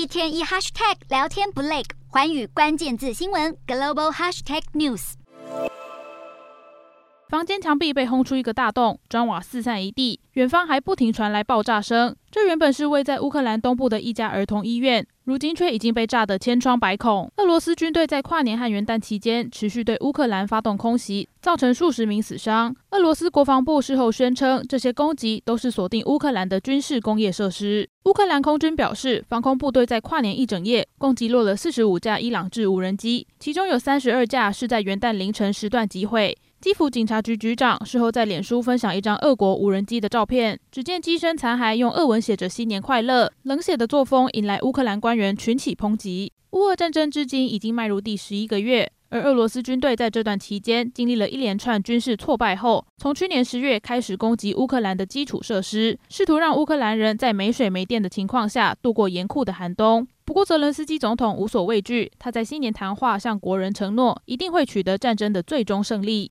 一天一 hashtag 聊天不累，寰宇关键字新闻 global hashtag news。房间墙壁被轰出一个大洞，砖瓦四散一地，远方还不停传来爆炸声。这原本是位在乌克兰东部的一家儿童医院，如今却已经被炸得千疮百孔。俄罗斯军队在跨年和元旦期间持续对乌克兰发动空袭，造成数十名死伤。俄罗斯国防部事后宣称，这些攻击都是锁定乌克兰的军事工业设施。乌克兰空军表示，防空部队在跨年一整夜共击落了四十五架伊朗制无人机，其中有三十二架是在元旦凌晨时段击毁。基辅警察局局长事后在脸书分享一张俄国无人机的照片，只见机身残骸用俄文写着“新年快乐”，冷血的作风引来乌克兰官员群起抨击。乌俄战争至今已经迈入第十一个月，而俄罗斯军队在这段期间经历了一连串军事挫败后，从去年十月开始攻击乌克兰的基础设施，试图让乌克兰人在没水没电的情况下度过严酷的寒冬。不过，泽伦斯基总统无所畏惧，他在新年谈话向国人承诺，一定会取得战争的最终胜利。